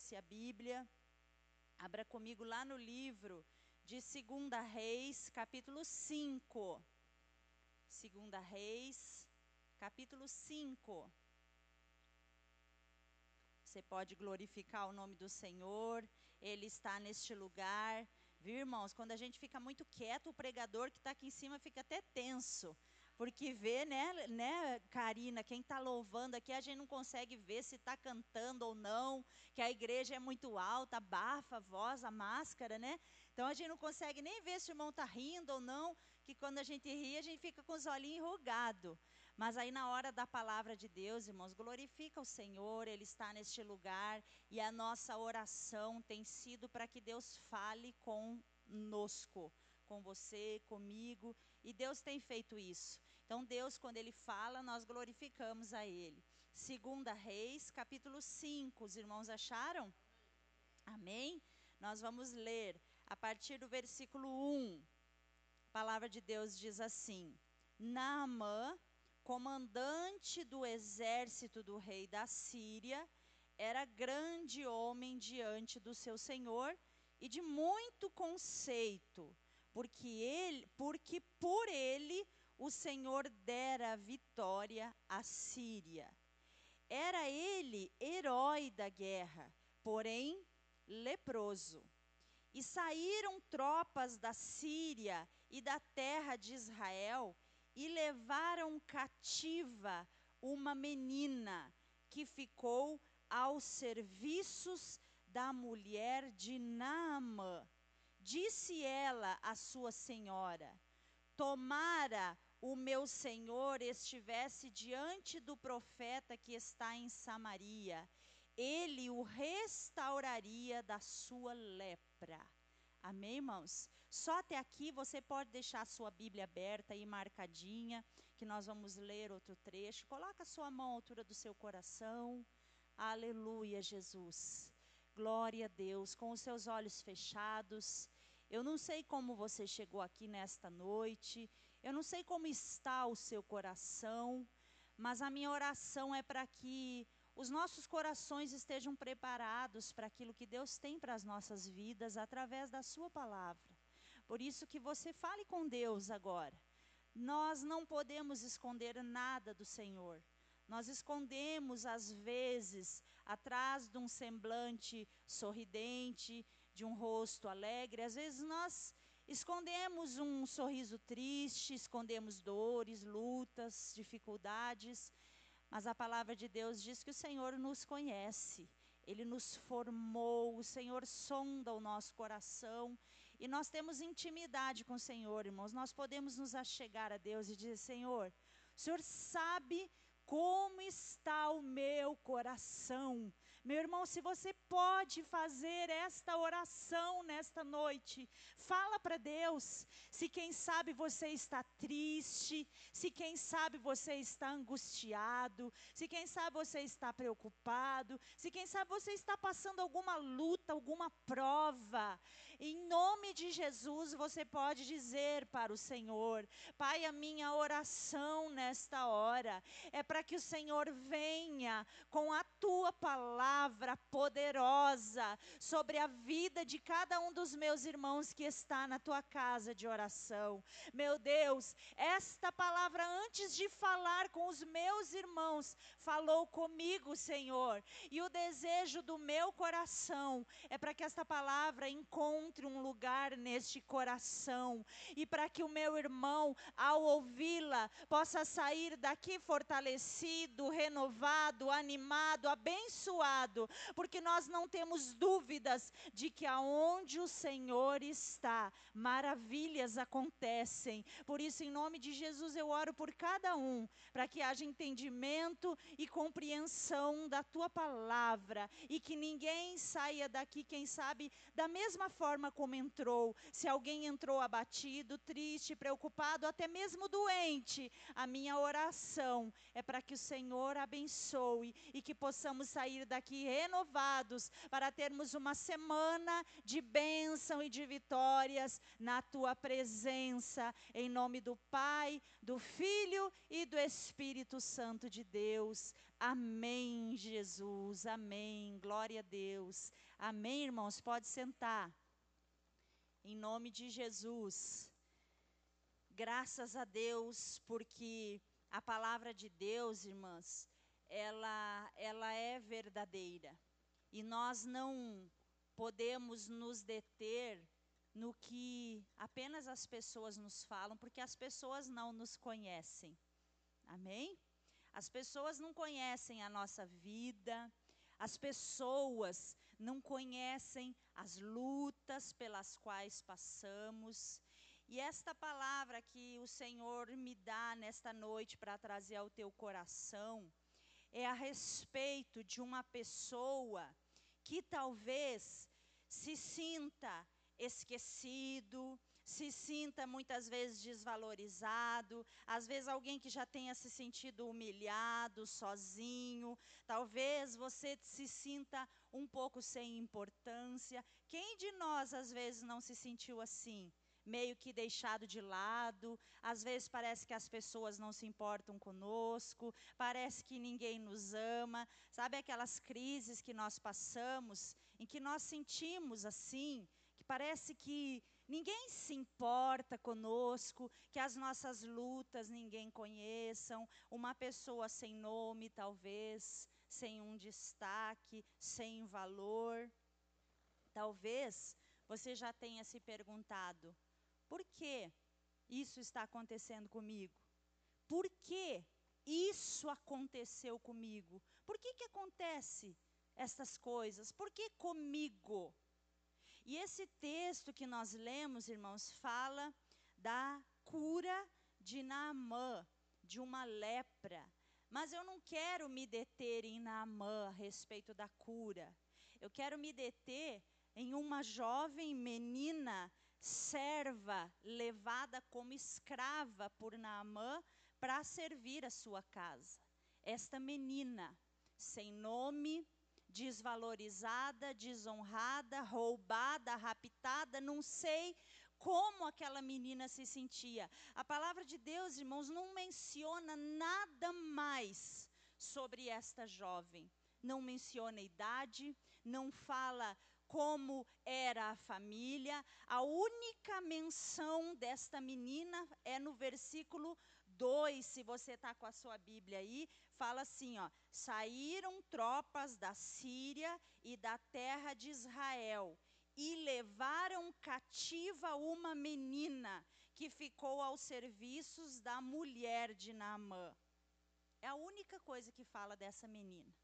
trouxe a Bíblia, abra comigo lá no livro de 2 Reis, capítulo 5. 2 Reis, capítulo 5. Você pode glorificar o nome do Senhor, Ele está neste lugar. Viu, irmãos? Quando a gente fica muito quieto, o pregador que está aqui em cima fica até tenso. Porque vê, né, né, Karina, quem está louvando aqui, a gente não consegue ver se está cantando ou não, que a igreja é muito alta, abafa a voz, a máscara, né? Então a gente não consegue nem ver se o irmão está rindo ou não, que quando a gente ri, a gente fica com os olhinhos enrugados. Mas aí na hora da palavra de Deus, irmãos, glorifica o Senhor, Ele está neste lugar e a nossa oração tem sido para que Deus fale conosco, com você, comigo, e Deus tem feito isso. Então Deus, quando Ele fala, nós glorificamos a Ele. Segunda Reis, capítulo 5, os irmãos acharam? Amém? Nós vamos ler a partir do versículo 1. A palavra de Deus diz assim: Naamã comandante do exército do rei da Síria, era grande homem diante do seu senhor e de muito conceito, porque ele, porque por ele o Senhor dera vitória à Síria. Era ele herói da guerra, porém leproso. E saíram tropas da Síria e da terra de Israel e levaram cativa uma menina que ficou aos serviços da mulher de Naamã. Disse ela à sua senhora: Tomara o meu senhor estivesse diante do profeta que está em Samaria, ele o restauraria da sua lepra. Amém, irmãos? Só até aqui você pode deixar a sua Bíblia aberta e marcadinha, que nós vamos ler outro trecho. Coloca a sua mão à altura do seu coração. Aleluia, Jesus. Glória a Deus. Com os seus olhos fechados. Eu não sei como você chegou aqui nesta noite. Eu não sei como está o seu coração. Mas a minha oração é para que os nossos corações estejam preparados para aquilo que Deus tem para as nossas vidas através da Sua palavra. Por isso que você fale com Deus agora. Nós não podemos esconder nada do Senhor. Nós escondemos, às vezes, atrás de um semblante sorridente, de um rosto alegre. Às vezes nós escondemos um sorriso triste, escondemos dores, lutas, dificuldades. Mas a palavra de Deus diz que o Senhor nos conhece, Ele nos formou, o Senhor sonda o nosso coração e nós temos intimidade com o Senhor, irmãos. Nós podemos nos achegar a Deus e dizer: Senhor, o Senhor sabe como está o meu coração. Meu irmão, se você pode fazer esta oração nesta noite, fala para Deus. Se quem sabe você está triste, se quem sabe você está angustiado, se quem sabe você está preocupado, se quem sabe você está passando alguma luta, alguma prova, em nome de Jesus você pode dizer para o Senhor: Pai, a minha oração nesta hora é para que o Senhor venha com a tua palavra palavra poderosa sobre a vida de cada um dos meus irmãos que está na tua casa de oração. Meu Deus, esta palavra, antes de falar com os meus irmãos, falou comigo, Senhor. E o desejo do meu coração é para que esta palavra encontre um lugar neste coração e para que o meu irmão, ao ouvi-la, possa sair daqui fortalecido, renovado, animado, abençoado porque nós não temos dúvidas de que aonde o Senhor está, maravilhas acontecem. Por isso, em nome de Jesus, eu oro por cada um, para que haja entendimento e compreensão da tua palavra e que ninguém saia daqui, quem sabe, da mesma forma como entrou. Se alguém entrou abatido, triste, preocupado, até mesmo doente, a minha oração é para que o Senhor abençoe e que possamos sair daqui aqui renovados para termos uma semana de bênção e de vitórias na tua presença, em nome do Pai, do Filho e do Espírito Santo de Deus. Amém, Jesus. Amém. Glória a Deus. Amém, irmãos. Pode sentar. Em nome de Jesus. Graças a Deus, porque a palavra de Deus, irmãs, ela, ela é verdadeira. E nós não podemos nos deter no que apenas as pessoas nos falam, porque as pessoas não nos conhecem. Amém? As pessoas não conhecem a nossa vida, as pessoas não conhecem as lutas pelas quais passamos. E esta palavra que o Senhor me dá nesta noite para trazer ao teu coração é a respeito de uma pessoa que talvez se sinta esquecido, se sinta muitas vezes desvalorizado, às vezes alguém que já tenha se sentido humilhado, sozinho, talvez você se sinta um pouco sem importância. Quem de nós às vezes não se sentiu assim? Meio que deixado de lado, às vezes parece que as pessoas não se importam conosco, parece que ninguém nos ama. Sabe aquelas crises que nós passamos, em que nós sentimos assim, que parece que ninguém se importa conosco, que as nossas lutas ninguém conheçam, uma pessoa sem nome, talvez, sem um destaque, sem valor. Talvez você já tenha se perguntado: por que isso está acontecendo comigo? Por que isso aconteceu comigo? Por que, que acontece estas coisas? Por que comigo? E esse texto que nós lemos, irmãos, fala da cura de Naamã, de uma lepra. Mas eu não quero me deter em Naamã a respeito da cura. Eu quero me deter em uma jovem menina serva levada como escrava por Naamã para servir a sua casa. Esta menina, sem nome, desvalorizada, desonrada, roubada, raptada, não sei como aquela menina se sentia. A palavra de Deus, irmãos, não menciona nada mais sobre esta jovem. Não menciona idade, não fala como era a família. A única menção desta menina é no versículo 2, se você está com a sua Bíblia aí, fala assim: ó, saíram tropas da Síria e da terra de Israel e levaram cativa uma menina que ficou aos serviços da mulher de Naamã. É a única coisa que fala dessa menina.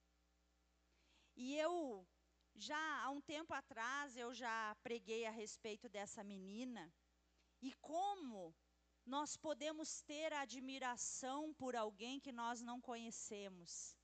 E eu já há um tempo atrás eu já preguei a respeito dessa menina e como nós podemos ter admiração por alguém que nós não conhecemos.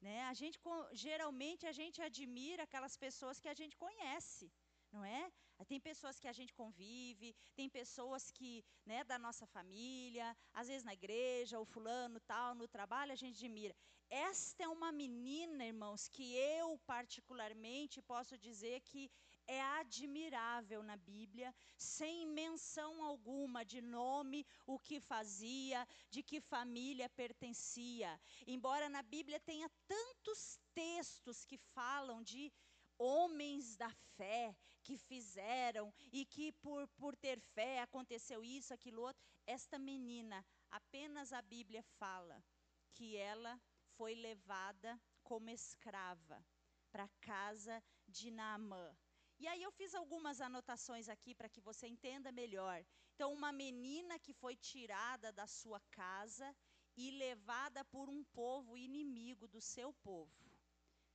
Né? A gente geralmente a gente admira aquelas pessoas que a gente conhece, não é? Tem pessoas que a gente convive, tem pessoas que, né, da nossa família, às vezes na igreja, o fulano tal, no trabalho, a gente admira. Esta é uma menina, irmãos, que eu particularmente posso dizer que é admirável na Bíblia, sem menção alguma de nome, o que fazia, de que família pertencia. Embora na Bíblia tenha tantos textos que falam de homens da fé que fizeram e que por, por ter fé aconteceu isso, aquilo outro, esta menina, apenas a Bíblia fala que ela foi levada como escrava para a casa de Naamã. E aí eu fiz algumas anotações aqui para que você entenda melhor. Então, uma menina que foi tirada da sua casa e levada por um povo inimigo do seu povo.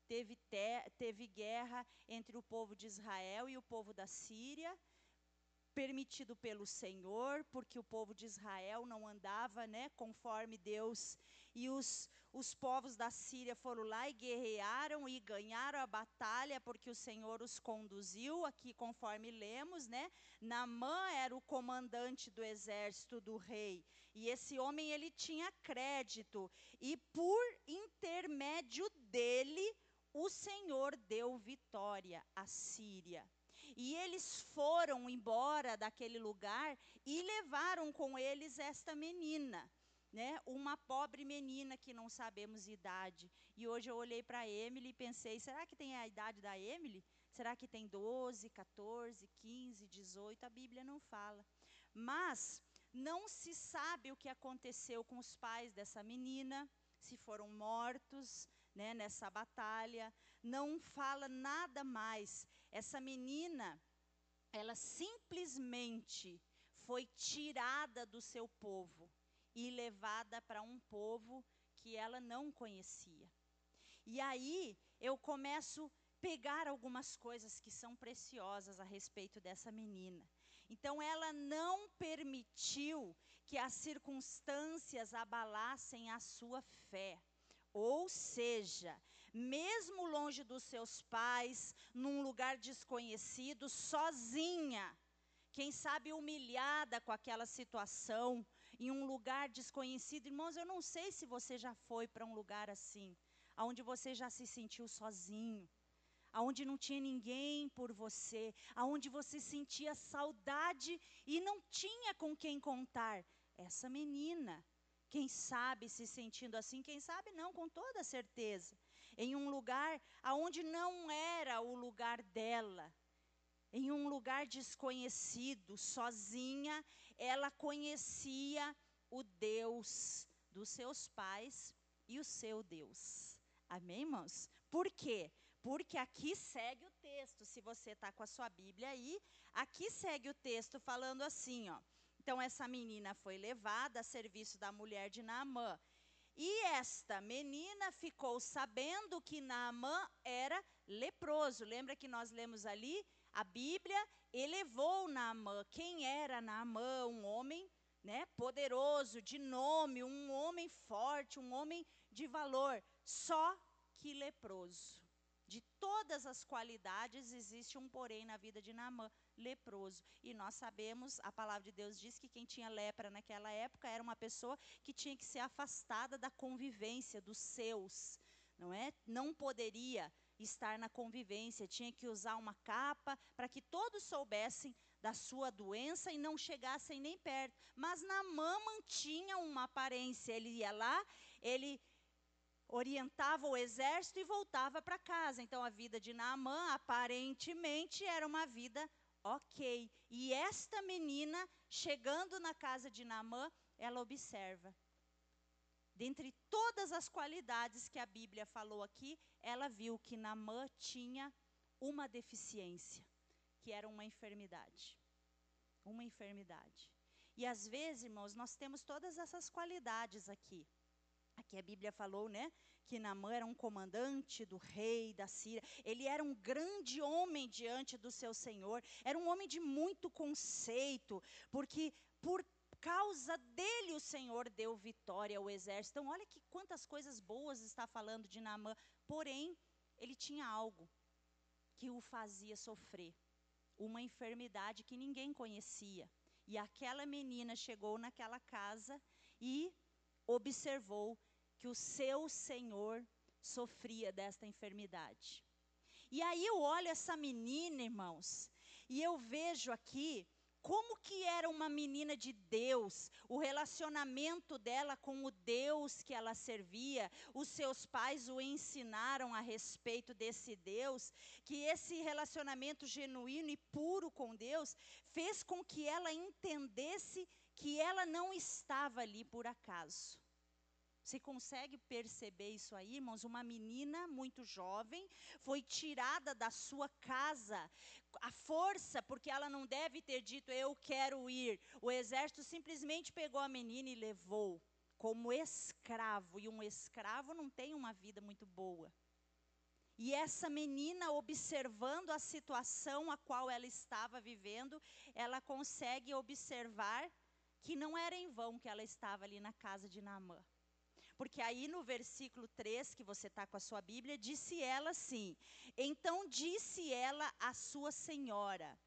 Teve, te, teve guerra entre o povo de Israel e o povo da Síria, permitido pelo Senhor, porque o povo de Israel não andava né, conforme Deus e os, os povos da Síria foram lá e guerrearam e ganharam a batalha porque o Senhor os conduziu, aqui conforme lemos, né? Namã era o comandante do exército do rei. E esse homem ele tinha crédito e por intermédio dele o Senhor deu vitória à Síria. E eles foram embora daquele lugar e levaram com eles esta menina, né? Uma pobre menina que não sabemos idade. E hoje eu olhei para Emily e pensei, será que tem a idade da Emily? Será que tem 12, 14, 15, 18? A Bíblia não fala. Mas não se sabe o que aconteceu com os pais dessa menina, se foram mortos né, nessa batalha. Não fala nada mais. Essa menina, ela simplesmente foi tirada do seu povo e levada para um povo que ela não conhecia. E aí eu começo pegar algumas coisas que são preciosas a respeito dessa menina. Então, ela não permitiu que as circunstâncias abalassem a sua fé. Ou seja, mesmo longe dos seus pais, num lugar desconhecido, sozinha, quem sabe humilhada com aquela situação, em um lugar desconhecido. Irmãos, eu não sei se você já foi para um lugar assim, onde você já se sentiu sozinho, aonde não tinha ninguém por você, aonde você sentia saudade e não tinha com quem contar. Essa menina, quem sabe se sentindo assim, quem sabe não, com toda certeza, em um lugar aonde não era o lugar dela, em um lugar desconhecido, sozinha, ela conhecia o Deus dos seus pais e o seu Deus. Amém, irmãos? Por quê? Porque aqui segue o texto, se você está com a sua Bíblia aí, aqui segue o texto falando assim, ó. Então essa menina foi levada a serviço da mulher de Naamã. E esta menina ficou sabendo que Naamã era leproso. Lembra que nós lemos ali? A Bíblia elevou Naamã. Quem era Naamã? Um homem né, poderoso, de nome, um homem forte, um homem de valor, só que leproso. De todas as qualidades, existe um porém na vida de Naamã, leproso. E nós sabemos, a palavra de Deus diz que quem tinha lepra naquela época era uma pessoa que tinha que ser afastada da convivência dos seus, não é? Não poderia estar na convivência, tinha que usar uma capa para que todos soubessem da sua doença e não chegassem nem perto. Mas Naamã mantinha uma aparência, ele ia lá, ele orientava o exército e voltava para casa. Então a vida de Naamã aparentemente era uma vida ok. E esta menina, chegando na casa de Naamã, ela observa. Dentre todas as qualidades que a Bíblia falou aqui, ela viu que Naamã tinha uma deficiência, que era uma enfermidade. Uma enfermidade. E às vezes, irmãos, nós temos todas essas qualidades aqui. Aqui a Bíblia falou, né, que Naamã era um comandante do rei da Síria. Ele era um grande homem diante do seu Senhor. Era um homem de muito conceito, porque por causa dele o Senhor deu vitória ao exército. Então, olha que quantas coisas boas está falando de Naamã. Porém, ele tinha algo que o fazia sofrer, uma enfermidade que ninguém conhecia. E aquela menina chegou naquela casa e observou que o seu senhor sofria desta enfermidade. E aí eu olho essa menina, irmãos, e eu vejo aqui como que era uma menina de Deus, o relacionamento dela com o Deus que ela servia, os seus pais o ensinaram a respeito desse Deus, que esse relacionamento genuíno e puro com Deus fez com que ela entendesse que ela não estava ali por acaso. Você consegue perceber isso aí, irmãos? Uma menina muito jovem foi tirada da sua casa, a força, porque ela não deve ter dito eu quero ir. O exército simplesmente pegou a menina e levou como escravo, e um escravo não tem uma vida muito boa. E essa menina, observando a situação a qual ela estava vivendo, ela consegue observar que não era em vão que ela estava ali na casa de Naamã. Porque aí no versículo 3, que você está com a sua Bíblia, disse ela assim: Então disse ela à sua senhora: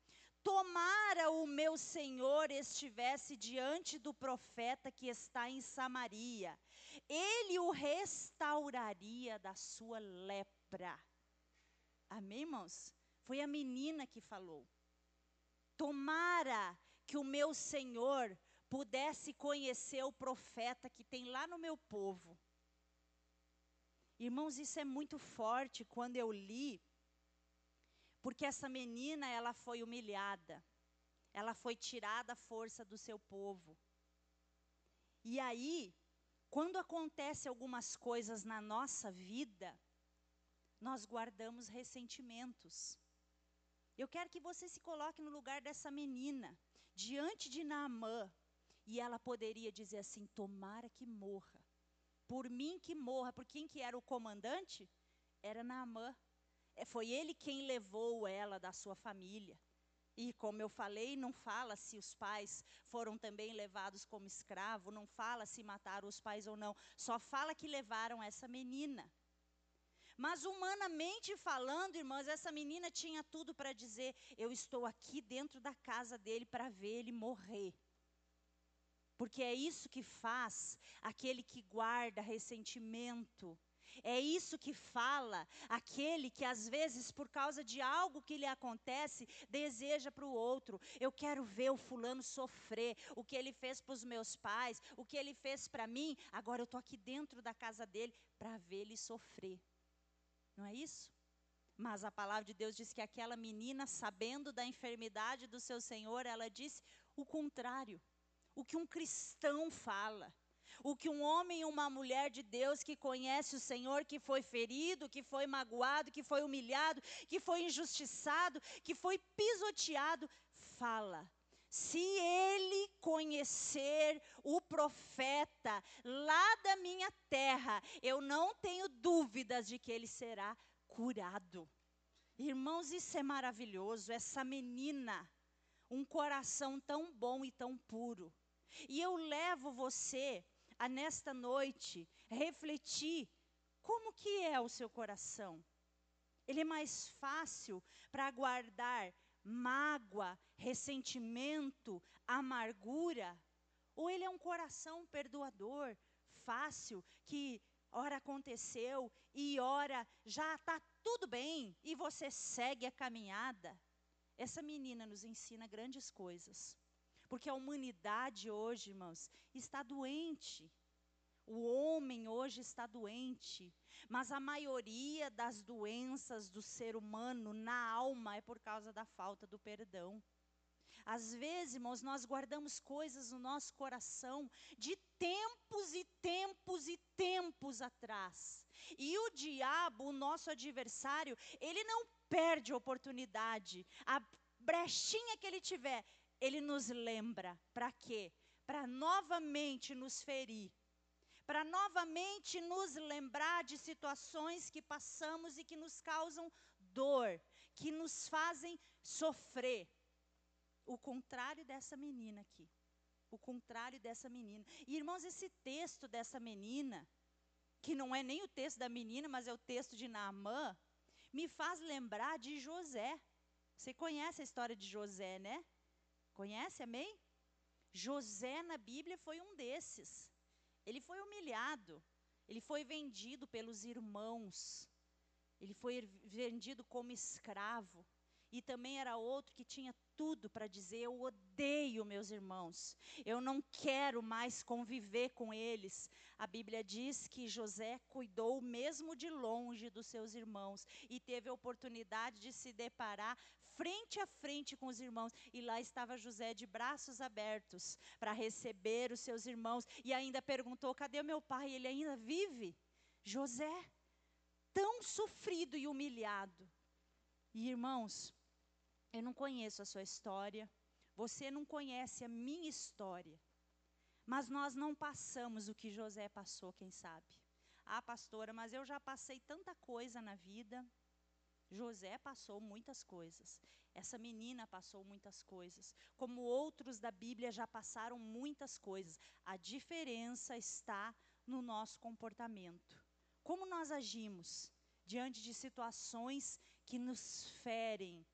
Tomara o meu senhor estivesse diante do profeta que está em Samaria, ele o restauraria da sua lepra. Amém, irmãos? Foi a menina que falou. Tomara que o meu Senhor pudesse conhecer o profeta que tem lá no meu povo. Irmãos, isso é muito forte quando eu li, porque essa menina, ela foi humilhada. Ela foi tirada a força do seu povo. E aí, quando acontece algumas coisas na nossa vida, nós guardamos ressentimentos. Eu quero que você se coloque no lugar dessa menina, diante de Naamã, e ela poderia dizer assim: tomara que morra. Por mim que morra, por quem que era o comandante? Era Naamã. É, foi ele quem levou ela da sua família. E como eu falei, não fala se os pais foram também levados como escravo, não fala se mataram os pais ou não, só fala que levaram essa menina. Mas humanamente falando, irmãs, essa menina tinha tudo para dizer: eu estou aqui dentro da casa dele para ver ele morrer. Porque é isso que faz aquele que guarda ressentimento, é isso que fala aquele que às vezes por causa de algo que lhe acontece, deseja para o outro. Eu quero ver o fulano sofrer, o que ele fez para os meus pais, o que ele fez para mim, agora eu estou aqui dentro da casa dele para ver ele sofrer. Não é isso? Mas a palavra de Deus diz que aquela menina, sabendo da enfermidade do seu Senhor, ela disse o contrário. O que um cristão fala. O que um homem e uma mulher de Deus que conhece o Senhor, que foi ferido, que foi magoado, que foi humilhado, que foi injustiçado, que foi pisoteado, fala. Se ele conhecer o profeta lá da minha terra, eu não tenho dúvidas de que ele será curado. Irmãos, isso é maravilhoso. Essa menina, um coração tão bom e tão puro. E eu levo você a nesta noite refletir como que é o seu coração. Ele é mais fácil para guardar mágoa, ressentimento, amargura, ou ele é um coração perdoador, fácil, que ora aconteceu e ora já está tudo bem e você segue a caminhada. Essa menina nos ensina grandes coisas. Porque a humanidade hoje, irmãos, está doente. O homem hoje está doente. Mas a maioria das doenças do ser humano na alma é por causa da falta do perdão. Às vezes, irmãos, nós guardamos coisas no nosso coração de tempos e tempos e tempos atrás. E o diabo, o nosso adversário, ele não perde oportunidade. A brechinha que ele tiver, ele nos lembra. Para quê? Para novamente nos ferir. Para novamente nos lembrar de situações que passamos e que nos causam dor, que nos fazem sofrer. O contrário dessa menina aqui. O contrário dessa menina. E, irmãos, esse texto dessa menina, que não é nem o texto da menina, mas é o texto de Naamã, me faz lembrar de José. Você conhece a história de José, né? Conhece, amém? José na Bíblia foi um desses. Ele foi humilhado, ele foi vendido pelos irmãos, ele foi vendido como escravo. E também era outro que tinha tudo para dizer: Eu odeio meus irmãos, eu não quero mais conviver com eles. A Bíblia diz que José cuidou mesmo de longe dos seus irmãos e teve a oportunidade de se deparar frente a frente com os irmãos. E lá estava José de braços abertos para receber os seus irmãos. E ainda perguntou: cadê meu pai? Ele ainda vive? José, tão sofrido e humilhado. E irmãos, eu não conheço a sua história, você não conhece a minha história. Mas nós não passamos o que José passou, quem sabe? Ah, pastora, mas eu já passei tanta coisa na vida. José passou muitas coisas. Essa menina passou muitas coisas. Como outros da Bíblia já passaram muitas coisas. A diferença está no nosso comportamento. Como nós agimos diante de situações que nos ferem.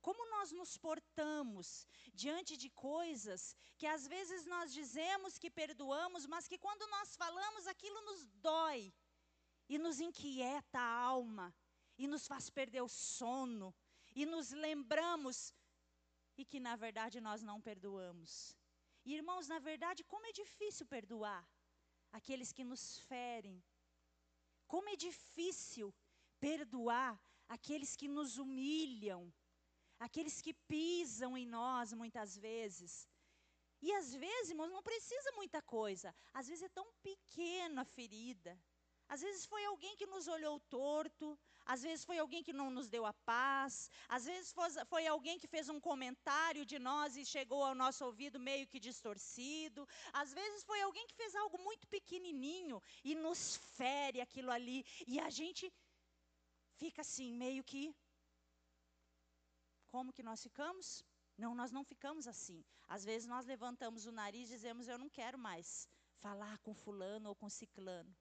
Como nós nos portamos diante de coisas que às vezes nós dizemos que perdoamos, mas que quando nós falamos aquilo nos dói e nos inquieta a alma e nos faz perder o sono, e nos lembramos e que na verdade nós não perdoamos. E, irmãos, na verdade, como é difícil perdoar aqueles que nos ferem. Como é difícil perdoar aqueles que nos humilham, aqueles que pisam em nós muitas vezes. E às vezes, irmãos, não precisa muita coisa. Às vezes é tão pequena a ferida. Às vezes foi alguém que nos olhou torto, às vezes foi alguém que não nos deu a paz, às vezes foi, alguém que fez um comentário de nós e chegou ao nosso ouvido meio que distorcido, às vezes foi alguém que fez algo muito pequenininho e nos fere aquilo ali, e a gente fica assim, meio que. Como que nós ficamos? Não, nós não ficamos assim. Às vezes nós levantamos o nariz e dizemos: Eu não quero mais falar com Fulano ou com Ciclano.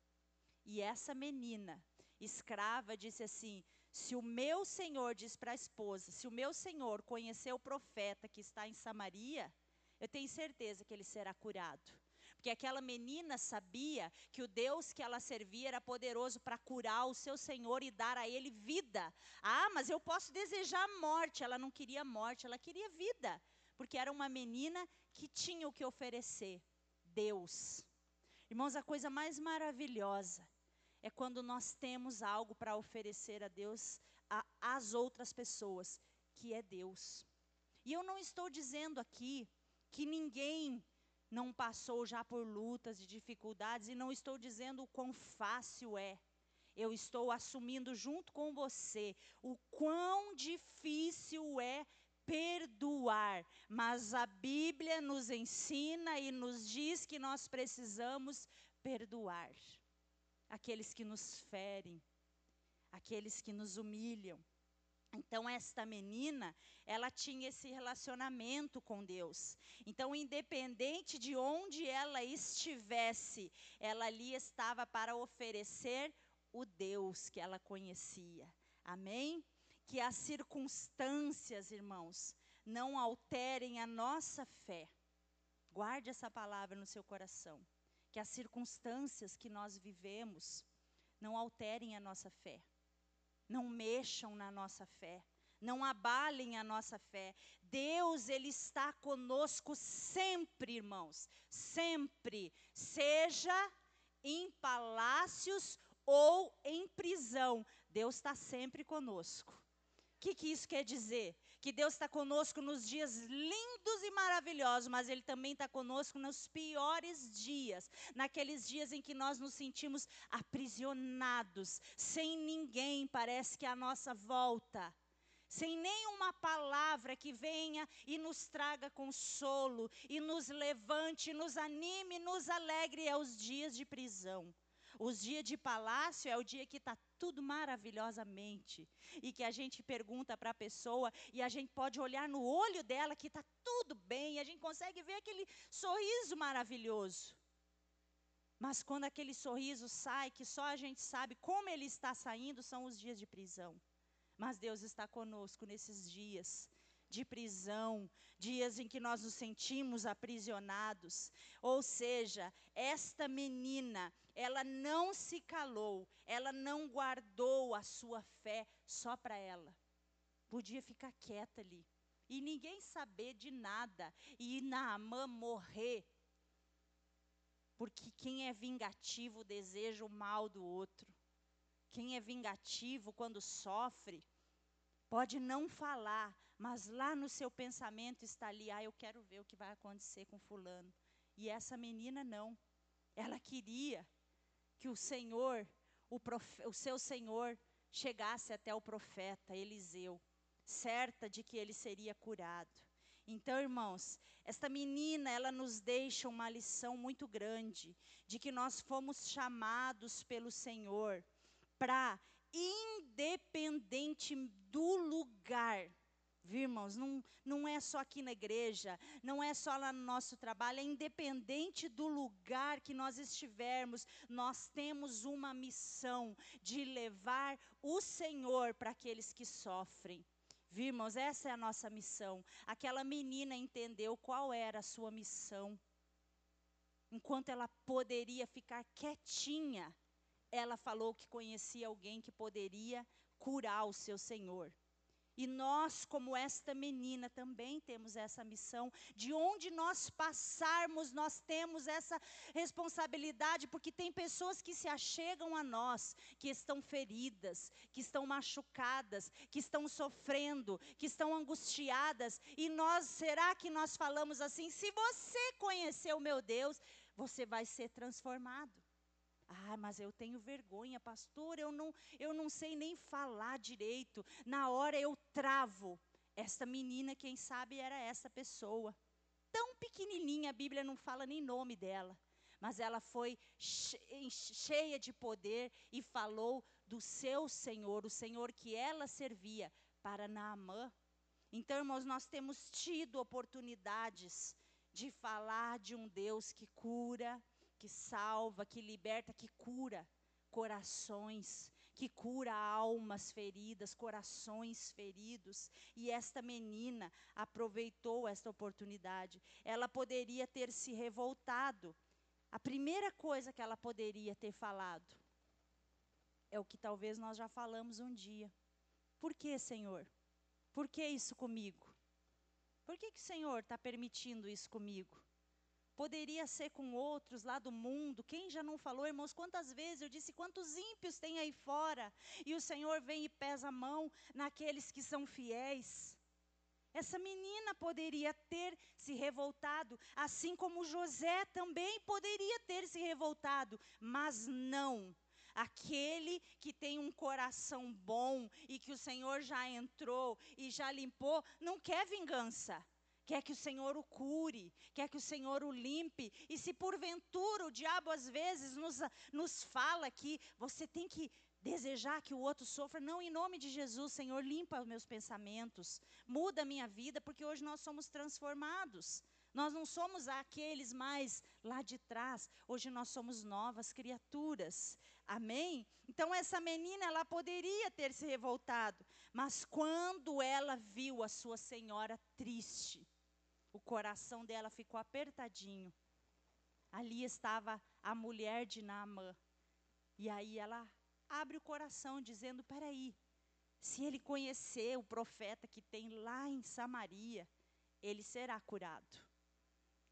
E essa menina, escrava, disse assim: Se o meu senhor, diz para a esposa, se o meu senhor conhecer o profeta que está em Samaria, eu tenho certeza que ele será curado. Porque aquela menina sabia que o Deus que ela servia era poderoso para curar o seu Senhor e dar a ele vida. Ah, mas eu posso desejar a morte. Ela não queria morte, ela queria vida. Porque era uma menina que tinha o que oferecer: Deus. Irmãos, a coisa mais maravilhosa é quando nós temos algo para oferecer a Deus, às outras pessoas, que é Deus. E eu não estou dizendo aqui que ninguém não passou já por lutas e dificuldades, e não estou dizendo o quão fácil é. Eu estou assumindo junto com você o quão difícil é perdoar, mas a Bíblia nos ensina e nos diz que nós precisamos perdoar aqueles que nos ferem, aqueles que nos humilham. Então, esta menina, ela tinha esse relacionamento com Deus. Então, independente de onde ela estivesse, ela ali estava para oferecer o Deus que ela conhecia. Amém? Que as circunstâncias, irmãos, não alterem a nossa fé. Guarde essa palavra no seu coração que as circunstâncias que nós vivemos não alterem a nossa fé, não mexam na nossa fé, não abalem a nossa fé. Deus, Ele está conosco sempre, irmãos, sempre, seja em palácios ou em prisão, Deus está sempre conosco. O que, que isso quer dizer? Que Deus está conosco nos dias lindos e maravilhosos, mas Ele também está conosco nos piores dias, naqueles dias em que nós nos sentimos aprisionados, sem ninguém, parece que à nossa volta sem nenhuma palavra que venha e nos traga consolo, e nos levante, nos anime, nos alegre, é os dias de prisão. Os dias de palácio é o dia que está tudo maravilhosamente. E que a gente pergunta para a pessoa e a gente pode olhar no olho dela que está tudo bem, e a gente consegue ver aquele sorriso maravilhoso. Mas quando aquele sorriso sai, que só a gente sabe como ele está saindo, são os dias de prisão. Mas Deus está conosco nesses dias de prisão, dias em que nós nos sentimos aprisionados. Ou seja, esta menina, ela não se calou, ela não guardou a sua fé só para ela. Podia ficar quieta ali e ninguém saber de nada e Naamã morrer. Porque quem é vingativo deseja o mal do outro. Quem é vingativo quando sofre, pode não falar, mas lá no seu pensamento está ali: ah, eu quero ver o que vai acontecer com Fulano. E essa menina não. Ela queria que o Senhor, o, profe, o seu Senhor, chegasse até o profeta Eliseu, certa de que ele seria curado. Então, irmãos, esta menina, ela nos deixa uma lição muito grande de que nós fomos chamados pelo Senhor para, independente do lugar, Viu, irmãos? Não, não é só aqui na igreja, não é só lá no nosso trabalho, é independente do lugar que nós estivermos, nós temos uma missão de levar o Senhor para aqueles que sofrem. Viu, irmãos? Essa é a nossa missão. Aquela menina entendeu qual era a sua missão. Enquanto ela poderia ficar quietinha, ela falou que conhecia alguém que poderia curar o seu Senhor. E nós, como esta menina, também temos essa missão. De onde nós passarmos, nós temos essa responsabilidade, porque tem pessoas que se achegam a nós, que estão feridas, que estão machucadas, que estão sofrendo, que estão angustiadas. E nós, será que nós falamos assim? Se você conhecer o meu Deus, você vai ser transformado. Ah, mas eu tenho vergonha, pastor, eu não, eu não sei nem falar direito. Na hora eu travo. Esta menina, quem sabe, era essa pessoa. Tão pequenininha, a Bíblia não fala nem nome dela. Mas ela foi cheia de poder e falou do seu Senhor, o Senhor que ela servia, para Naamã. Então, irmãos, nós temos tido oportunidades de falar de um Deus que cura, que salva, que liberta, que cura corações, que cura almas feridas, corações feridos. E esta menina aproveitou esta oportunidade. Ela poderia ter se revoltado. A primeira coisa que ela poderia ter falado é o que talvez nós já falamos um dia. Por que, Senhor? Por que isso comigo? Por que, que o Senhor está permitindo isso comigo? Poderia ser com outros lá do mundo. Quem já não falou, irmãos, quantas vezes eu disse quantos ímpios tem aí fora, e o Senhor vem e pesa a mão naqueles que são fiéis. Essa menina poderia ter se revoltado, assim como José também poderia ter se revoltado, mas não. Aquele que tem um coração bom e que o Senhor já entrou e já limpou, não quer vingança quer que o Senhor o cure, quer que o Senhor o limpe. E se porventura o diabo às vezes nos, nos fala que você tem que desejar que o outro sofra, não, em nome de Jesus, Senhor, limpa os meus pensamentos, muda a minha vida, porque hoje nós somos transformados. Nós não somos aqueles mais lá de trás, hoje nós somos novas criaturas. Amém? Então essa menina ela poderia ter se revoltado, mas quando ela viu a sua senhora triste, o coração dela ficou apertadinho. Ali estava a mulher de Naamã. E aí ela abre o coração, dizendo: peraí, se ele conhecer o profeta que tem lá em Samaria, ele será curado.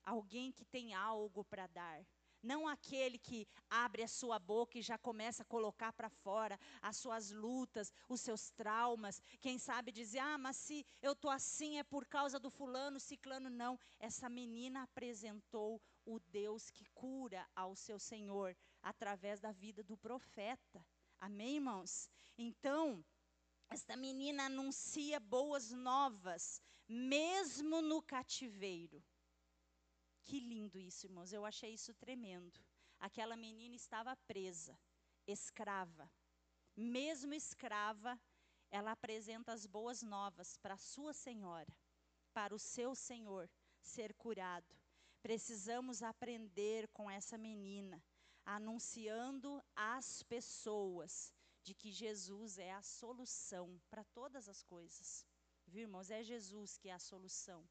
Alguém que tem algo para dar não aquele que abre a sua boca e já começa a colocar para fora as suas lutas, os seus traumas. Quem sabe dizer, ah, mas se eu estou assim é por causa do fulano, ciclano. Não, essa menina apresentou o Deus que cura ao seu Senhor através da vida do profeta. Amém, irmãos? Então, esta menina anuncia boas novas, mesmo no cativeiro. Que lindo isso, irmãos. Eu achei isso tremendo. Aquela menina estava presa, escrava. Mesmo escrava, ela apresenta as boas novas para a sua senhora, para o seu senhor ser curado. Precisamos aprender com essa menina, anunciando às pessoas de que Jesus é a solução para todas as coisas. Viu, irmãos? É Jesus que é a solução.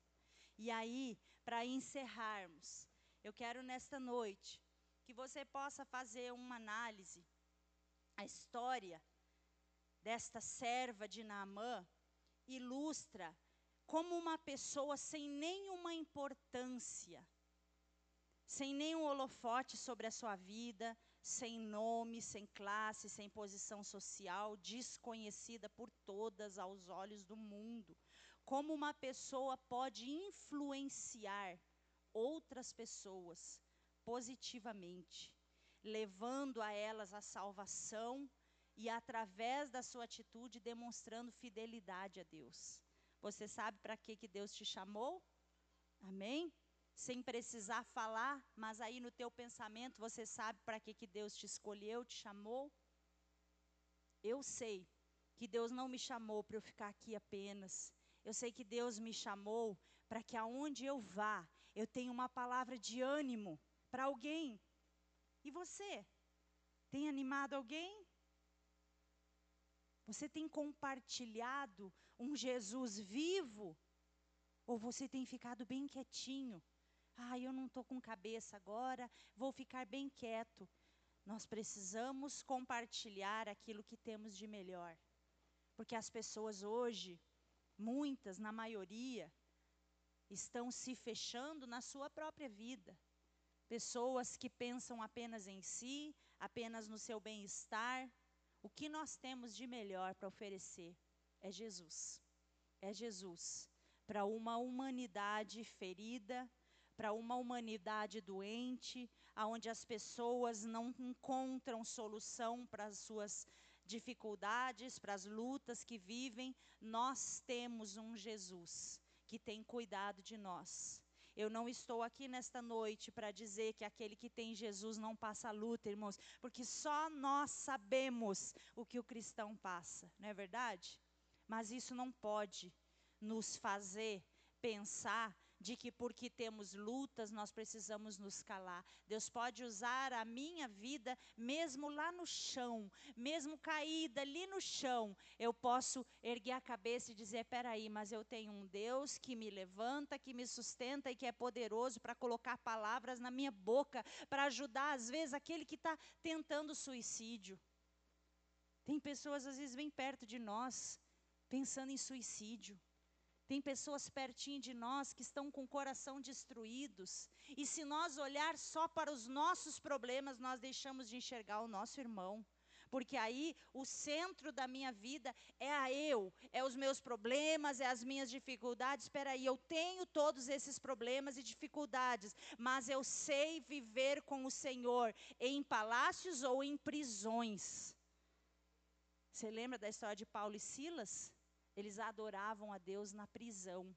E aí, para encerrarmos, eu quero nesta noite que você possa fazer uma análise, a história desta serva de Naamã ilustra como uma pessoa sem nenhuma importância, sem nenhum holofote sobre a sua vida, sem nome, sem classe, sem posição social, desconhecida por todas aos olhos do mundo como uma pessoa pode influenciar outras pessoas positivamente, levando a elas a salvação e através da sua atitude demonstrando fidelidade a Deus. Você sabe para que que Deus te chamou? Amém? Sem precisar falar, mas aí no teu pensamento você sabe para que que Deus te escolheu, te chamou? Eu sei que Deus não me chamou para eu ficar aqui apenas. Eu sei que Deus me chamou para que aonde eu vá, eu tenha uma palavra de ânimo para alguém. E você? Tem animado alguém? Você tem compartilhado um Jesus vivo? Ou você tem ficado bem quietinho? Ah, eu não estou com cabeça agora, vou ficar bem quieto. Nós precisamos compartilhar aquilo que temos de melhor. Porque as pessoas hoje, muitas, na maioria, estão se fechando na sua própria vida. Pessoas que pensam apenas em si, apenas no seu bem-estar. O que nós temos de melhor para oferecer é Jesus. É Jesus. Para uma humanidade ferida, para uma humanidade doente, aonde as pessoas não encontram solução para as suas dificuldades, para as lutas que vivem, nós temos um Jesus que tem cuidado de nós. Eu não estou aqui nesta noite para dizer que aquele que tem Jesus não passa luta, irmãos, porque só nós sabemos o que o cristão passa, não é verdade? Mas isso não pode nos fazer pensar de que porque temos lutas nós precisamos nos calar. Deus pode usar a minha vida mesmo lá no chão, mesmo caída ali no chão. Eu posso erguer a cabeça e dizer: peraí, mas eu tenho um Deus que me levanta, que me sustenta e que é poderoso para colocar palavras na minha boca, para ajudar, às vezes, aquele que está tentando suicídio. Tem pessoas, às vezes, bem perto de nós, pensando em suicídio. Tem pessoas pertinho de nós que estão com o coração destruídos. E se nós olhar só para os nossos problemas, nós deixamos de enxergar o nosso irmão. Porque aí o centro da minha vida é a eu, é os meus problemas, é as minhas dificuldades. Espera aí, eu tenho todos esses problemas e dificuldades, mas eu sei viver com o Senhor em palácios ou em prisões. Você lembra da história de Paulo e Silas? Eles adoravam a Deus na prisão.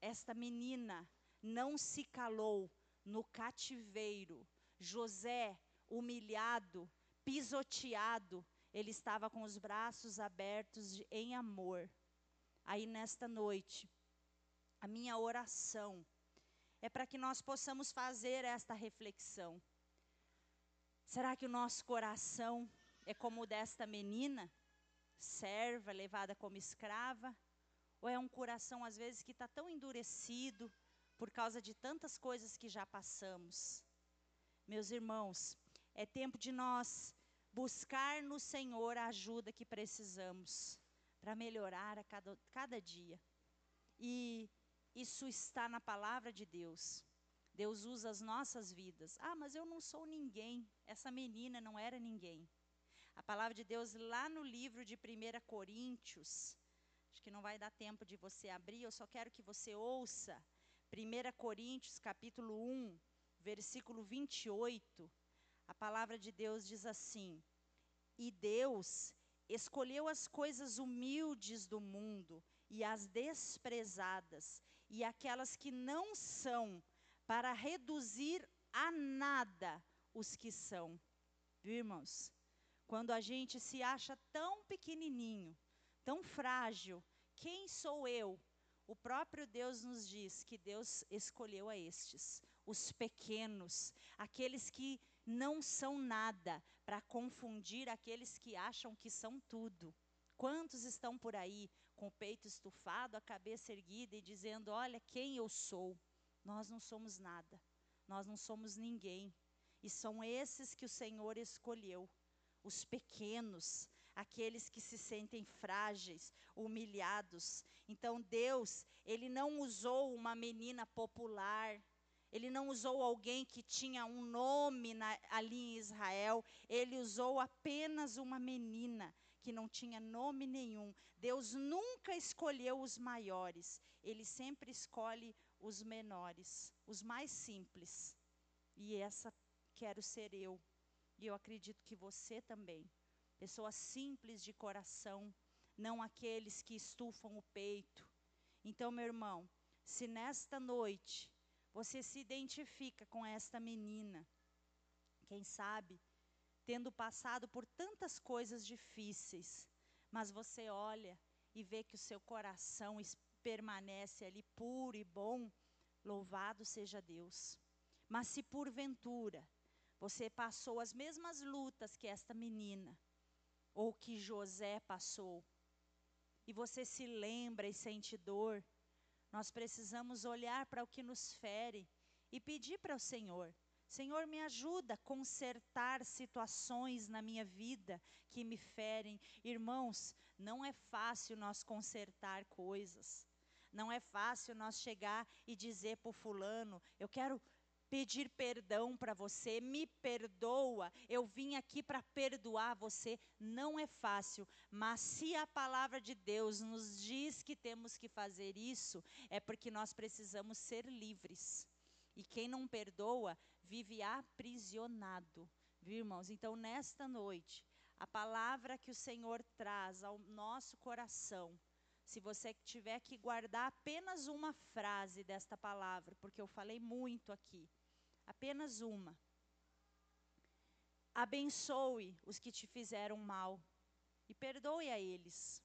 Esta menina não se calou no cativeiro. José, humilhado, pisoteado, ele estava com os braços abertos em amor. Aí nesta noite, a minha oração é para que nós possamos fazer esta reflexão. Será que o nosso coração é como o desta menina? Serva, levada como escrava? Ou é um coração, às vezes, que está tão endurecido por causa de tantas coisas que já passamos? Meus irmãos, é tempo de nós buscar no Senhor a ajuda que precisamos para melhorar a cada, cada dia. E isso está na palavra de Deus. Deus usa as nossas vidas. Ah, mas eu não sou ninguém. Essa menina não era ninguém. A palavra de Deus lá no livro de 1 Coríntios, acho que não vai dar tempo de você abrir, eu só quero que você ouça. 1 Coríntios, capítulo 1, versículo 28. A palavra de Deus diz assim: E Deus escolheu as coisas humildes do mundo e as desprezadas e aquelas que não são, para reduzir a nada os que são. Viu, irmãos? Quando a gente se acha tão pequenininho, tão frágil, quem sou eu? O próprio Deus nos diz que Deus escolheu a estes, os pequenos, aqueles que não são nada, para confundir aqueles que acham que são tudo. Quantos estão por aí com o peito estufado, a cabeça erguida e dizendo: Olha quem eu sou? Nós não somos nada, nós não somos ninguém. E são esses que o Senhor escolheu os pequenos, aqueles que se sentem frágeis, humilhados. Então Deus, ele não usou uma menina popular, ele não usou alguém que tinha um nome na, ali em Israel, ele usou apenas uma menina que não tinha nome nenhum. Deus nunca escolheu os maiores, ele sempre escolhe os menores, os mais simples. E essa quero ser eu. E eu acredito que você também. Pessoas simples de coração, não aqueles que estufam o peito. Então, meu irmão, se nesta noite você se identifica com esta menina, quem sabe, tendo passado por tantas coisas difíceis, mas você olha e vê que o seu coração permanece ali puro e bom, louvado seja Deus. Mas se porventura você passou as mesmas lutas que esta menina, ou que José passou, e você se lembra e sente dor, nós precisamos olhar para o que nos fere e pedir para o Senhor: Senhor, me ajuda a consertar situações na minha vida que me ferem. Irmãos, não é fácil nós consertar coisas. Não é fácil nós chegar e dizer para o fulano: eu quero pedir perdão para você, me perdoa, eu vim aqui para perdoar você. Não é fácil, mas se a palavra de Deus nos diz que temos que fazer isso, é porque nós precisamos ser livres. E quem não perdoa vive aprisionado, viu, irmãos? Então, nesta noite, a palavra que o Senhor traz ao nosso coração, se você tiver que guardar apenas uma frase desta palavra, porque eu falei muito aqui, apenas uma. Abençoe os que te fizeram mal e perdoe a eles.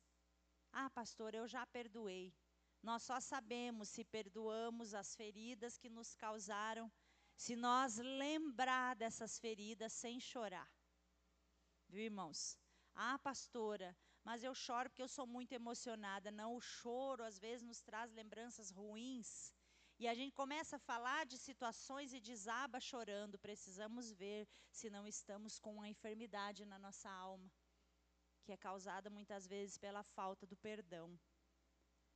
Ah, pastor, eu já perdoei. Nós só sabemos se perdoamos as feridas que nos causaram, se nós lembrar dessas feridas sem chorar. Viu, irmãos? Ah, pastora, mas eu choro porque eu sou muito emocionada. Não, o choro às vezes nos traz lembranças ruins. E a gente começa a falar de situações e desaba chorando. Precisamos ver se não estamos com uma enfermidade na nossa alma, que é causada muitas vezes pela falta do perdão.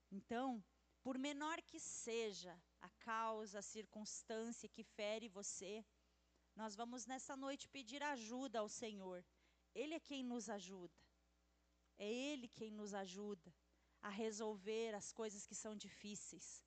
Então, por menor que seja a causa, a circunstância que fere você, nós vamos nessa noite pedir ajuda ao Senhor. Ele é quem nos ajuda. É Ele quem nos ajuda a resolver as coisas que são difíceis.